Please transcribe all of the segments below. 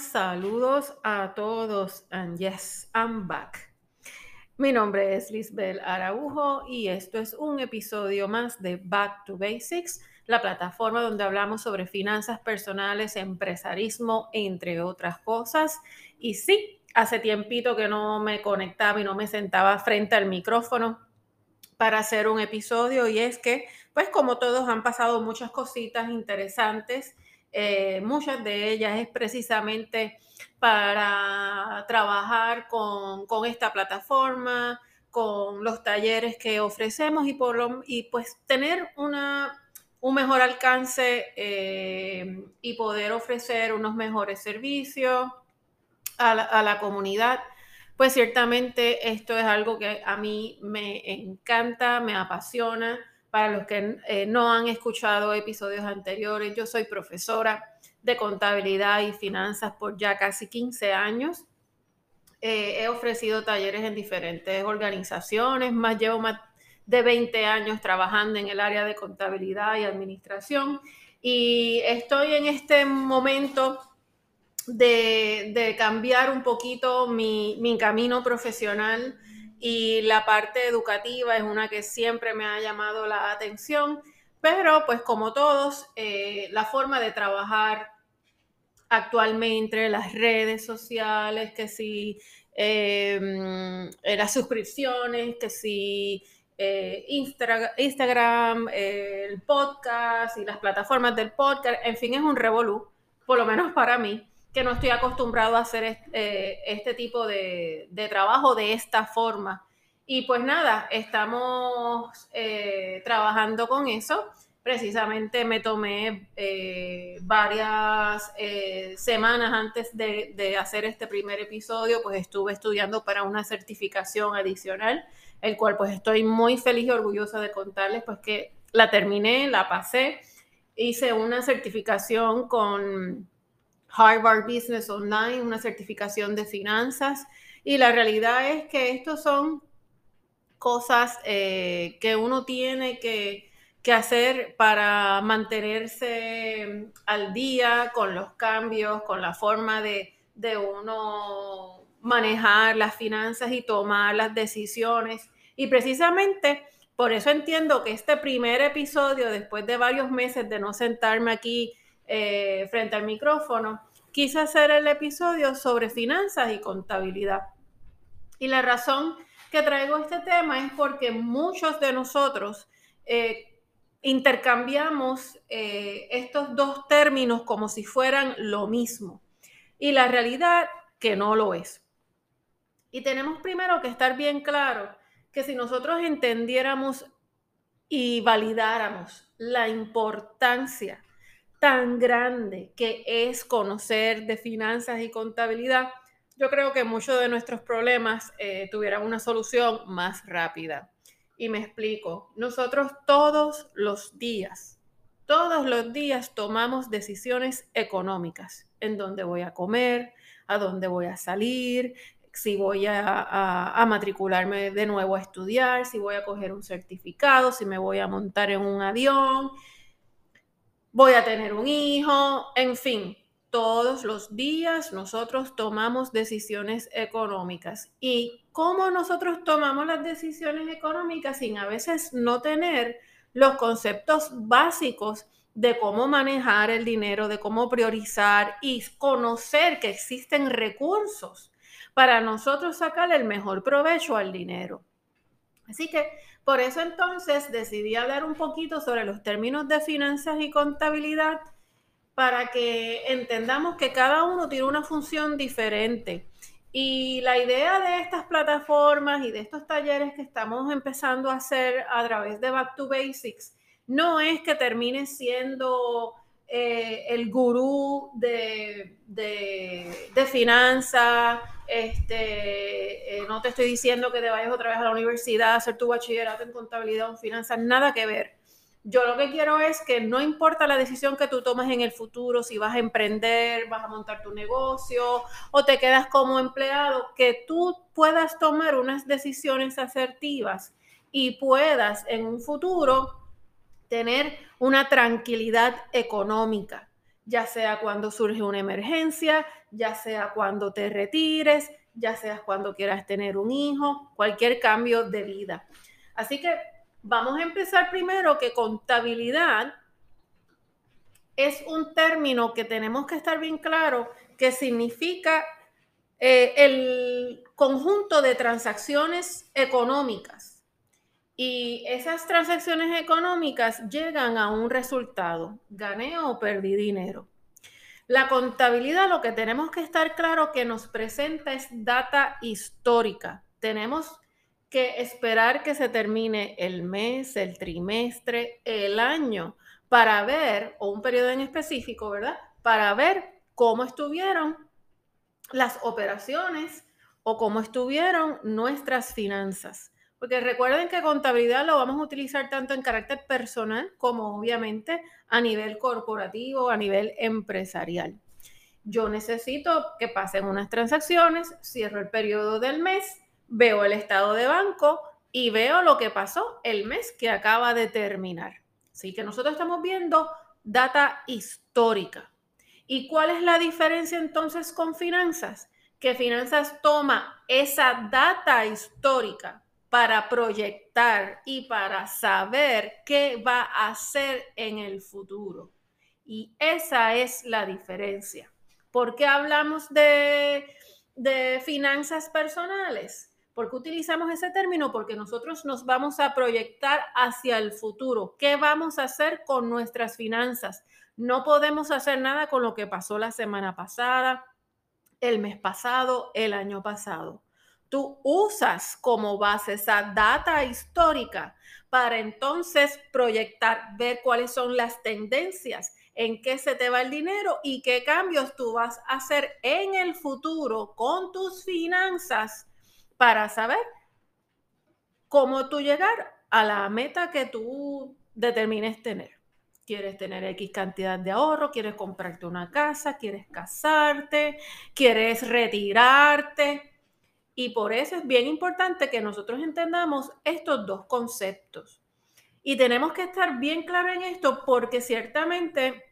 Saludos a todos and yes, I'm back. Mi nombre es Lisbel Araujo y esto es un episodio más de Back to Basics, la plataforma donde hablamos sobre finanzas personales, empresarismo, entre otras cosas. Y sí, hace tiempito que no me conectaba y no me sentaba frente al micrófono para hacer un episodio y es que, pues como todos han pasado muchas cositas interesantes eh, muchas de ellas es precisamente para trabajar con, esta plataforma, con los talleres que ofrecemos y, por y pues tener una, un mejor alcance eh, y poder ofrecer unos mejores servicios a la comunidad pues ciertamente esto es algo que a mí me encanta, me apasiona para los que eh, no han escuchado episodios anteriores, yo soy profesora de contabilidad y finanzas por ya casi 15 años. Eh, he ofrecido talleres en diferentes organizaciones, más llevo más de 20 años trabajando en el área de contabilidad y administración y estoy en este momento de, cambiar un poquito mi, mi camino profesional y la parte educativa es una que siempre me ha llamado la atención, pero pues como todos, eh, la forma de trabajar actualmente, las redes sociales, que si em, eh, las suscripciones, que si eh, Instagram, el podcast y las plataformas del podcast, en fin, es un revolú, por lo menos para mí que no estoy acostumbrado a hacer eh, este, tipo de, trabajo de esta forma. Y pues nada, estamos eh, trabajando con eso. Precisamente me tomé eh, varias semanas antes de, de, hacer este primer episodio, pues estuve estudiando para una certificación adicional, el cual pues estoy muy feliz y orgullosa de contarles, pues que la terminé, la pasé, hice una certificación con Harvard Business Online, una certificación de finanzas. Y la realidad es que estos son cosas eh, que uno tiene que, hacer para mantenerse al día con los cambios, con la forma de, de uno manejar las finanzas y tomar las decisiones. Y precisamente por eso entiendo que este primer episodio, después de varios meses de no sentarme aquí eh, frente al micrófono, quise hacer el episodio sobre finanzas y contabilidad. Y la razón que traigo este tema es porque muchos de nosotros eh, intercambiamos eh, estos dos términos como si fueran lo mismo. Y la realidad que no lo es. Y tenemos primero que estar bien claro que si nosotros entendiéramos y validáramos la importancia tan grande que es conocer de finanzas y contabilidad, yo creo que muchos de nuestros problemas eh, tuvieran una solución más rápida. Y me explico, nosotros todos los días, todos los días tomamos decisiones económicas, en dónde voy a comer, a dónde voy a salir, si voy a, a, matricularme de nuevo a estudiar, si voy a coger un certificado, si me voy a montar en un avión, voy a tener un hijo, en fin, todos los días nosotros tomamos decisiones económicas. ¿Y cómo nosotros tomamos las decisiones económicas sin a veces no tener los conceptos básicos de cómo manejar el dinero, de cómo priorizar y conocer que existen recursos para nosotros sacar el mejor provecho al dinero? Así que por eso entonces decidí hablar un poquito sobre los términos de finanzas y contabilidad para que entendamos que cada uno tiene una función diferente. Y la idea de estas plataformas y de estos talleres que estamos empezando a hacer a través de Back to Basics no es que termine siendo eh, el gurú de, de, finanzas, este, eh, no te estoy diciendo que te vayas otra vez a la universidad a hacer tu bachillerato en contabilidad o en finanzas, nada que ver. Yo lo que quiero es que no importa la decisión que tú tomes en el futuro, si vas a emprender, vas a montar tu negocio o te quedas como empleado, que tú puedas tomar unas decisiones asertivas y puedas en un futuro tener una tranquilidad económica. ya sea cuando surge una emergencia, ya sea cuando te retires, ya sea cuando quieras tener un hijo, cualquier cambio de vida. Así que vamos a empezar primero que contabilidad es un término que tenemos que estar bien claro que significa eh, el conjunto de transacciones económicas. Y esas transacciones económicas llegan a un resultado, gané o perdí dinero. La contabilidad lo que tenemos que estar claro que nos presenta es data histórica. Tenemos que esperar que se termine el mes, el trimestre, el año, para ver, o un periodo en específico, ¿verdad? Para ver cómo estuvieron las operaciones o cómo estuvieron nuestras finanzas. Porque recuerden que contabilidad lo vamos a utilizar tanto en carácter personal como obviamente a nivel corporativo, a nivel empresarial. Yo necesito que pasen unas transacciones, cierro el periodo del mes, veo el estado de banco y veo lo que pasó el mes que acaba de terminar. Así que nosotros estamos viendo data histórica. ¿Y cuál es la diferencia entonces con finanzas? Que finanzas toma esa data histórica para proyectar y para saber qué va a hacer en el futuro. Y esa es la diferencia. ¿Por qué hablamos de, de finanzas personales? ¿Por qué utilizamos ese término? Porque nosotros nos vamos a proyectar hacia el futuro. ¿Qué vamos a hacer con nuestras finanzas? No podemos hacer nada con lo que pasó la semana pasada, el mes pasado, el año pasado. Tú usas como base esa data histórica para entonces proyectar, ver cuáles son las tendencias, en qué se te va el dinero y qué cambios tú vas a hacer en el futuro con tus finanzas para saber cómo tú llegar a la meta que tú determines tener. Quieres tener X cantidad de ahorro, quieres comprarte una casa, quieres casarte, quieres retirarte. Y por eso es bien importante que nosotros entendamos estos dos conceptos. Y tenemos que estar bien claros en esto porque ciertamente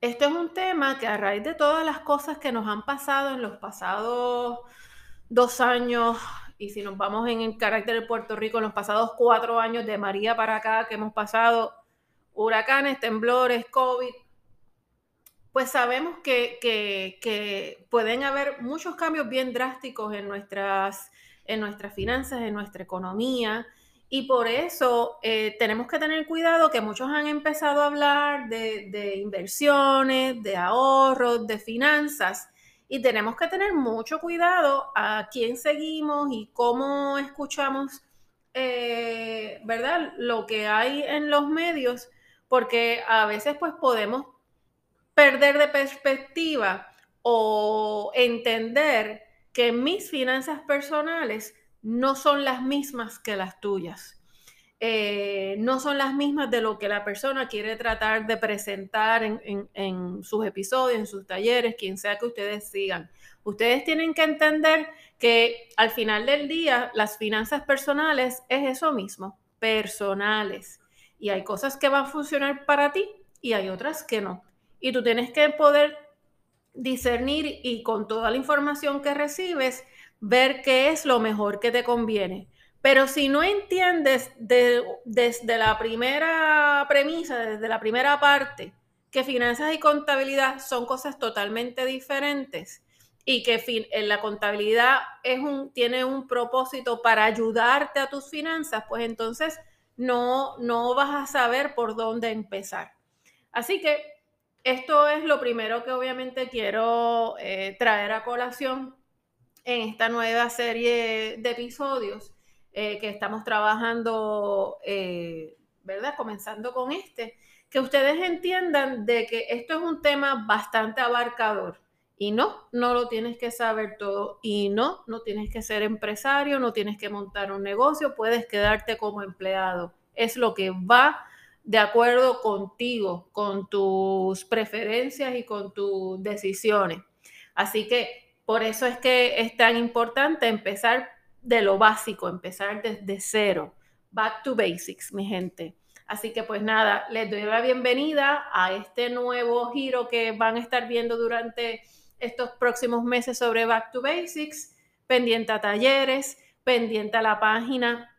esto es un tema que a raíz de todas las cosas que nos han pasado en los pasados dos años, y si nos vamos en el carácter de Puerto Rico, en los pasados cuatro años de María para acá, que hemos pasado huracanes, temblores, COVID, pues sabemos que, pueden haber muchos cambios bien drásticos en nuestras, en nuestras finanzas, en nuestra economía. Y por eso eh, tenemos que tener cuidado que muchos han empezado a hablar de, de inversiones, de ahorros, de finanzas y tenemos que tener mucho cuidado a quién seguimos y cómo escuchamos, eh, ¿verdad? Lo que hay en los medios, porque a veces pues podemos perder de perspectiva o entender que mis finanzas personales no son las mismas que las tuyas. Eh, no son las mismas de lo que la persona quiere tratar de presentar en, sus episodios, en sus talleres, quien sea que ustedes sigan. Ustedes tienen que entender que al final del día las finanzas personales es eso mismo, personales. Y hay cosas que van a funcionar para ti y hay otras que no. Y tú tienes que poder discernir y con toda la información que recibes, ver qué es lo mejor que te conviene. Pero si no entiendes desde la primera premisa, desde la primera parte, que finanzas y contabilidad son cosas totalmente diferentes y que en la contabilidad es un, tiene un propósito para ayudarte a tus finanzas, pues entonces no, no vas a saber por dónde empezar. Así que esto es lo primero que obviamente quiero eh, traer a colación en esta nueva serie de episodios eh, que estamos trabajando, eh, ¿verdad? Comenzando con este, que ustedes entiendan de que esto es un tema bastante abarcador. Y no, no lo tienes que saber todo. Y no, no tienes que ser empresario, no tienes que montar un negocio, puedes quedarte como empleado. Es lo que va de acuerdo contigo, con tus preferencias y con tus decisiones. Así que por eso es que es tan importante empezar de lo básico, empezar desde cero. Back to basics, mi gente. Así que pues nada, les doy la bienvenida a este nuevo giro que van a estar viendo durante estos próximos meses sobre Back to Basics, pendiente a talleres, pendiente a la página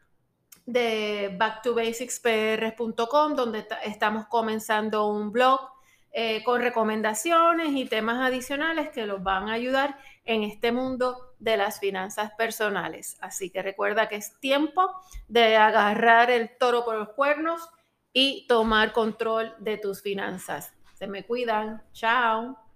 de backtobasicspr.com, donde estamos comenzando un blog eh, con recomendaciones y temas adicionales que los van a ayudar en este mundo de las finanzas personales. Así que recuerda que es tiempo de agarrar el toro por los cuernos y tomar control de tus finanzas. Se me cuidan. Chao.